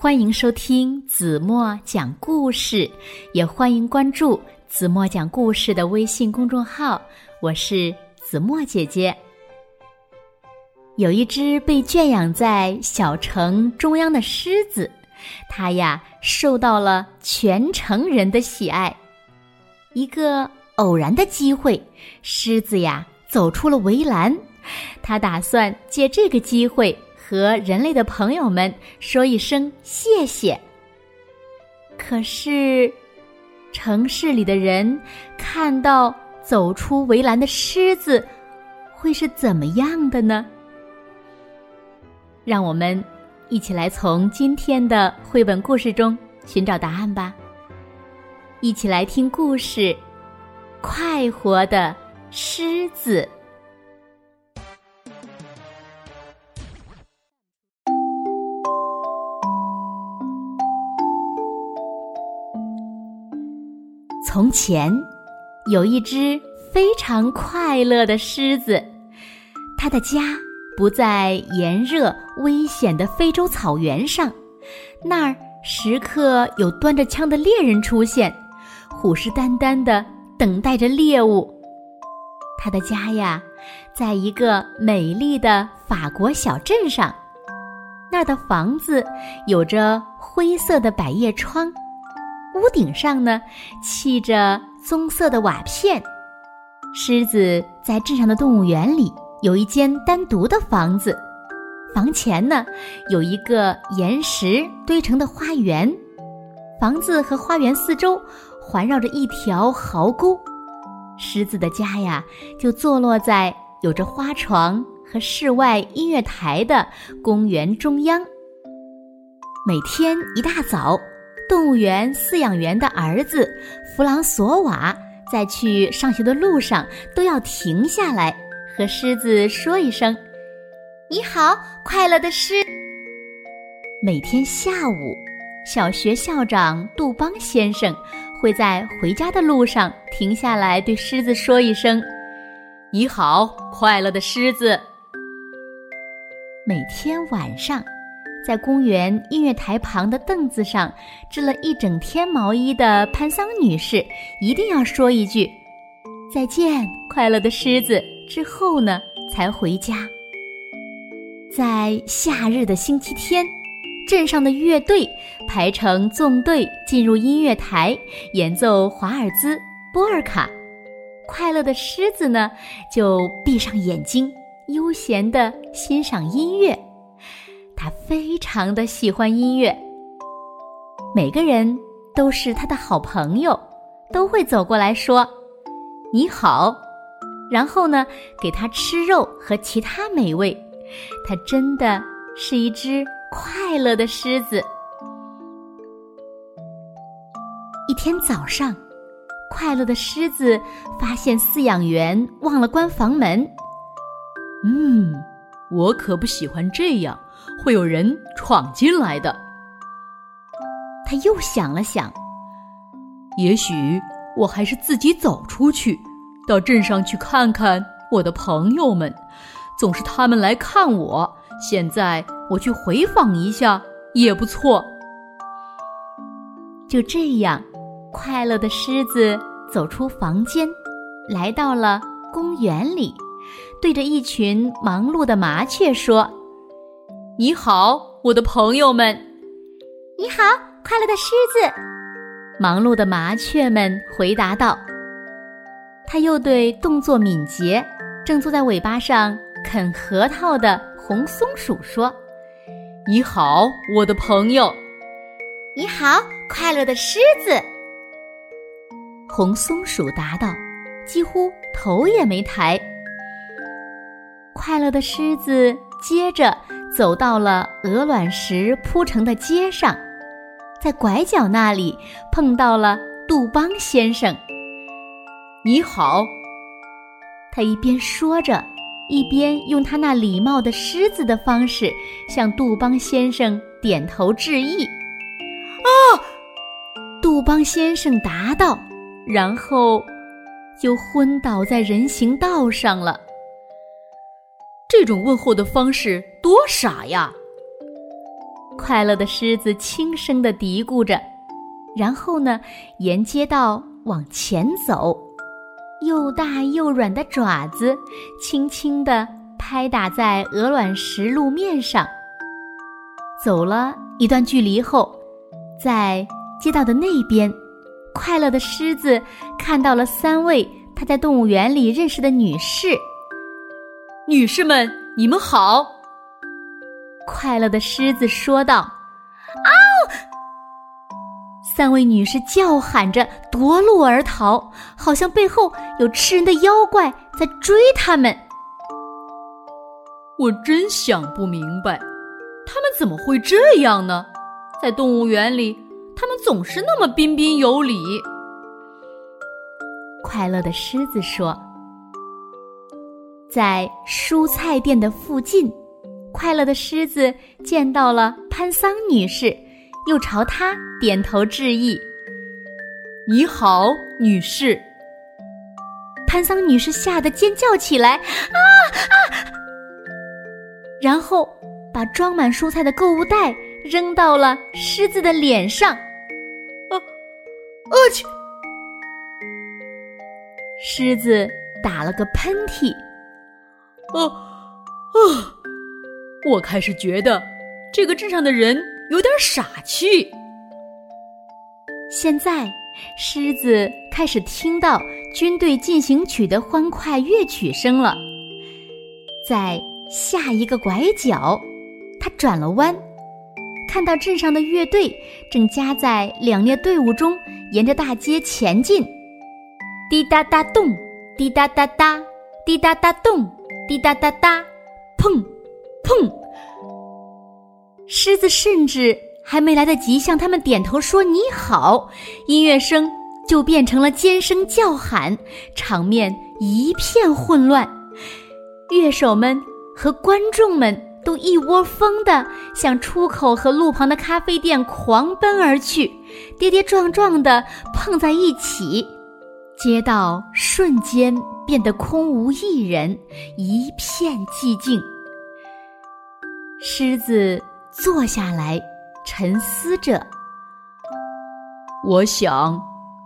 欢迎收听子墨讲故事，也欢迎关注子墨讲故事的微信公众号。我是子墨姐姐。有一只被圈养在小城中央的狮子，它呀受到了全城人的喜爱。一个偶然的机会，狮子呀走出了围栏，它打算借这个机会。和人类的朋友们说一声谢谢。可是，城市里的人看到走出围栏的狮子，会是怎么样的呢？让我们一起来从今天的绘本故事中寻找答案吧。一起来听故事《快活的狮子》。从前，有一只非常快乐的狮子，它的家不在炎热危险的非洲草原上，那儿时刻有端着枪的猎人出现，虎视眈眈的等待着猎物。它的家呀，在一个美丽的法国小镇上，那儿的房子有着灰色的百叶窗。屋顶上呢，砌着棕色的瓦片。狮子在镇上的动物园里有一间单独的房子，房前呢有一个岩石堆成的花园。房子和花园四周环绕着一条壕沟。狮子的家呀，就坐落在有着花床和室外音乐台的公园中央。每天一大早。动物园饲养员的儿子弗朗索瓦在去上学的路上都要停下来和狮子说一声：“你好，快乐的狮。”每天下午，小学校长杜邦先生会在回家的路上停下来对狮子说一声：“你好，快乐的狮子。”每天晚上。在公园音乐台旁的凳子上织了一整天毛衣的潘桑女士，一定要说一句“再见，快乐的狮子”之后呢，才回家。在夏日的星期天，镇上的乐队排成纵队进入音乐台演奏华尔兹、波尔卡。快乐的狮子呢，就闭上眼睛，悠闲地欣赏音乐。他非常的喜欢音乐，每个人都是他的好朋友，都会走过来说：“你好。”然后呢，给他吃肉和其他美味。他真的是一只快乐的狮子。一天早上，快乐的狮子发现饲养员忘了关房门。嗯，我可不喜欢这样。会有人闯进来的。他又想了想，也许我还是自己走出去，到镇上去看看我的朋友们。总是他们来看我，现在我去回访一下也不错。就这样，快乐的狮子走出房间，来到了公园里，对着一群忙碌的麻雀说。你好，我的朋友们。你好，快乐的狮子。忙碌的麻雀们回答道。他又对动作敏捷、正坐在尾巴上啃核桃的红松鼠说：“你好，我的朋友。”你好，快乐的狮子。红松鼠答道，几乎头也没抬。快乐的狮子接着。走到了鹅卵石铺成的街上，在拐角那里碰到了杜邦先生。你好。他一边说着，一边用他那礼貌的狮子的方式向杜邦先生点头致意。啊！杜邦先生答道，然后就昏倒在人行道上了。这种问候的方式多傻呀！快乐的狮子轻声的嘀咕着，然后呢，沿街道往前走，又大又软的爪子轻轻地拍打在鹅卵石路面上。走了一段距离后，在街道的那边，快乐的狮子看到了三位他在动物园里认识的女士。女士们，你们好。快乐的狮子说道：“嗷！”三位女士叫喊着夺路而逃，好像背后有吃人的妖怪在追他们。我真想不明白，他们怎么会这样呢？在动物园里，他们总是那么彬彬有礼。快乐的狮子说：“在蔬菜店的附近。”快乐的狮子见到了潘桑女士，又朝她点头致意。“你好，女士。”潘桑女士吓得尖叫起来，“啊啊！”然后把装满蔬菜的购物袋扔到了狮子的脸上。“啊，啊去！”狮子打了个喷嚏，“哦，啊！”我开始觉得，这个镇上的人有点傻气。现在，狮子开始听到军队进行曲的欢快乐曲声了。在下一个拐角，他转了弯，看到镇上的乐队正夹在两列队伍中，沿着大街前进。滴答答咚，滴答答答，滴答答咚，滴答答答，砰！砰！狮子甚至还没来得及向他们点头说“你好”，音乐声就变成了尖声叫喊，场面一片混乱。乐手们和观众们都一窝蜂地向出口和路旁的咖啡店狂奔而去，跌跌撞撞地碰在一起，街道瞬间变得空无一人，一片寂静。狮子坐下来，沉思着。我想，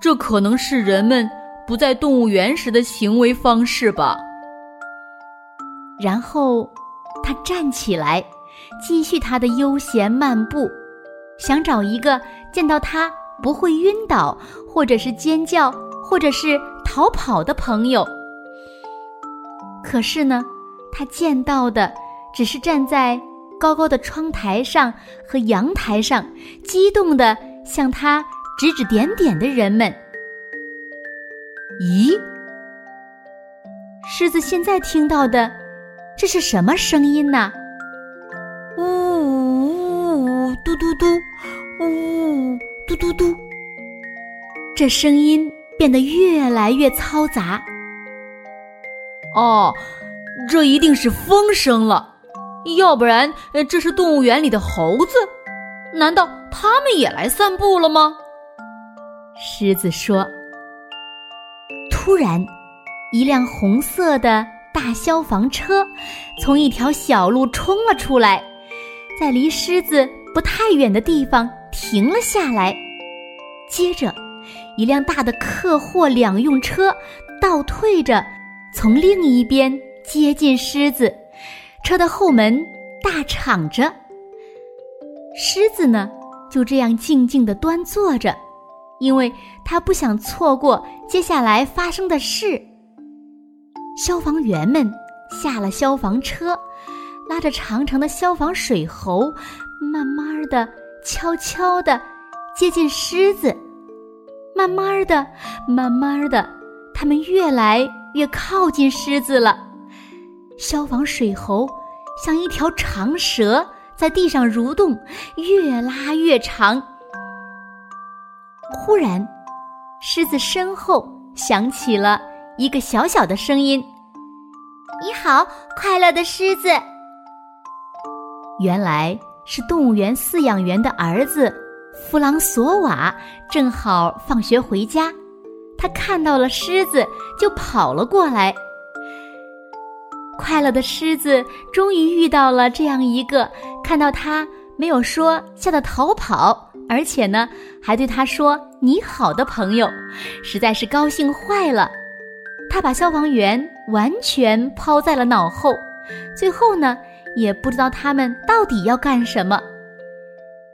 这可能是人们不在动物园时的行为方式吧。然后，他站起来，继续他的悠闲漫步，想找一个见到他不会晕倒，或者是尖叫，或者是逃跑的朋友。可是呢，他见到的只是站在。高高的窗台上和阳台上，激动地向他指指点点的人们。咦，狮子现在听到的，这是什么声音呢？呜呜呜，嘟嘟嘟，呜嘟嘟嘟。这声音变得越来越嘈杂。哦，这一定是风声了。要不然，这是动物园里的猴子？难道他们也来散步了吗？狮子说。突然，一辆红色的大消防车从一条小路冲了出来，在离狮子不太远的地方停了下来。接着，一辆大的客货两用车倒退着从另一边接近狮子。车的后门大敞着，狮子呢就这样静静地端坐着，因为他不想错过接下来发生的事。消防员们下了消防车，拉着长长的消防水喉，慢慢的、悄悄地接近狮子。慢慢的、慢慢的，他们越来越靠近狮子了。消防水猴像一条长蛇在地上蠕动，越拉越长。忽然，狮子身后响起了一个小小的声音：“你好，快乐的狮子。”原来是动物园饲养员的儿子弗朗索瓦，正好放学回家，他看到了狮子，就跑了过来。快乐的狮子终于遇到了这样一个看到他没有说吓得逃跑，而且呢还对他说你好的朋友，实在是高兴坏了。他把消防员完全抛在了脑后，最后呢也不知道他们到底要干什么，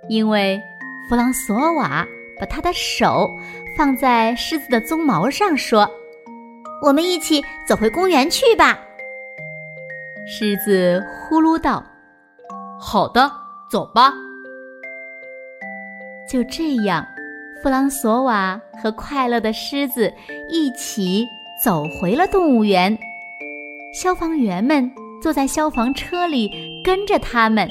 因为弗朗索瓦把他的手放在狮子的鬃毛上，说：“我们一起走回公园去吧。”狮子呼噜道：“好的，走吧。”就这样，弗朗索瓦和快乐的狮子一起走回了动物园。消防员们坐在消防车里跟着他们。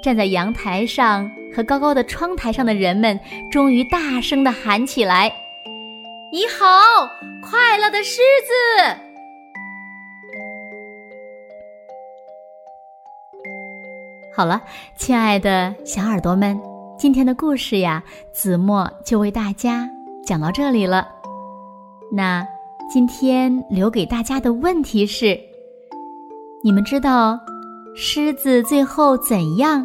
站在阳台上和高高的窗台上的人们终于大声的喊起来：“你好，快乐的狮子！”好了，亲爱的小耳朵们，今天的故事呀，子墨就为大家讲到这里了。那今天留给大家的问题是：你们知道狮子最后怎样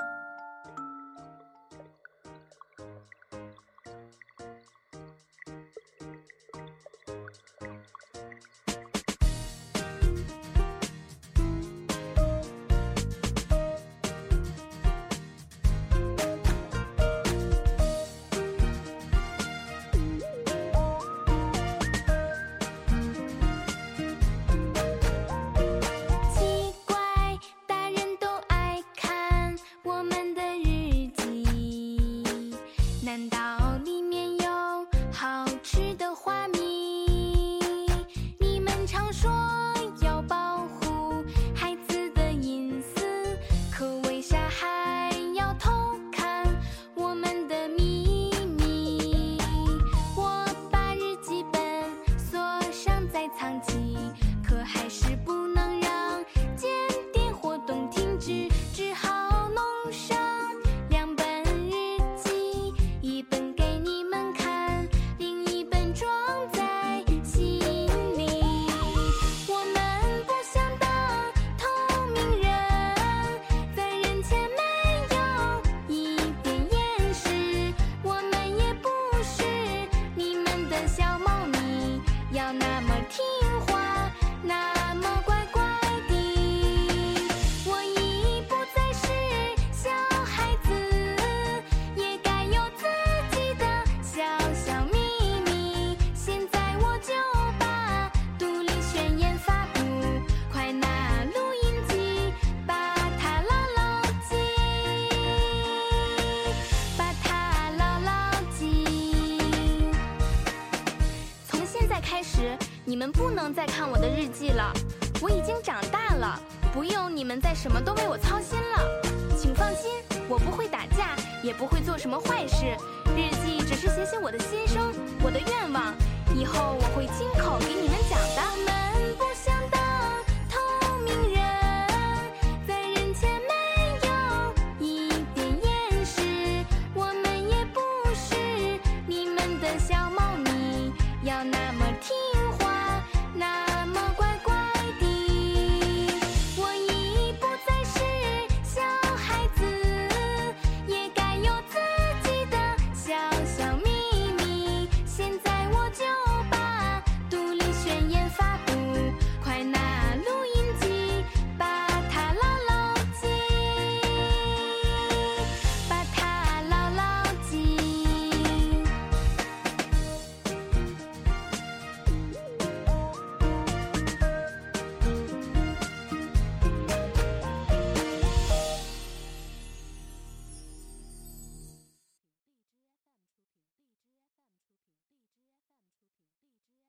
我已经长大了，不用你们再什么都为我操心了。请放心，我不会打架，也不会做什么坏事。日记只是写写我的心声，我的愿望，以后我会亲口给你们讲的。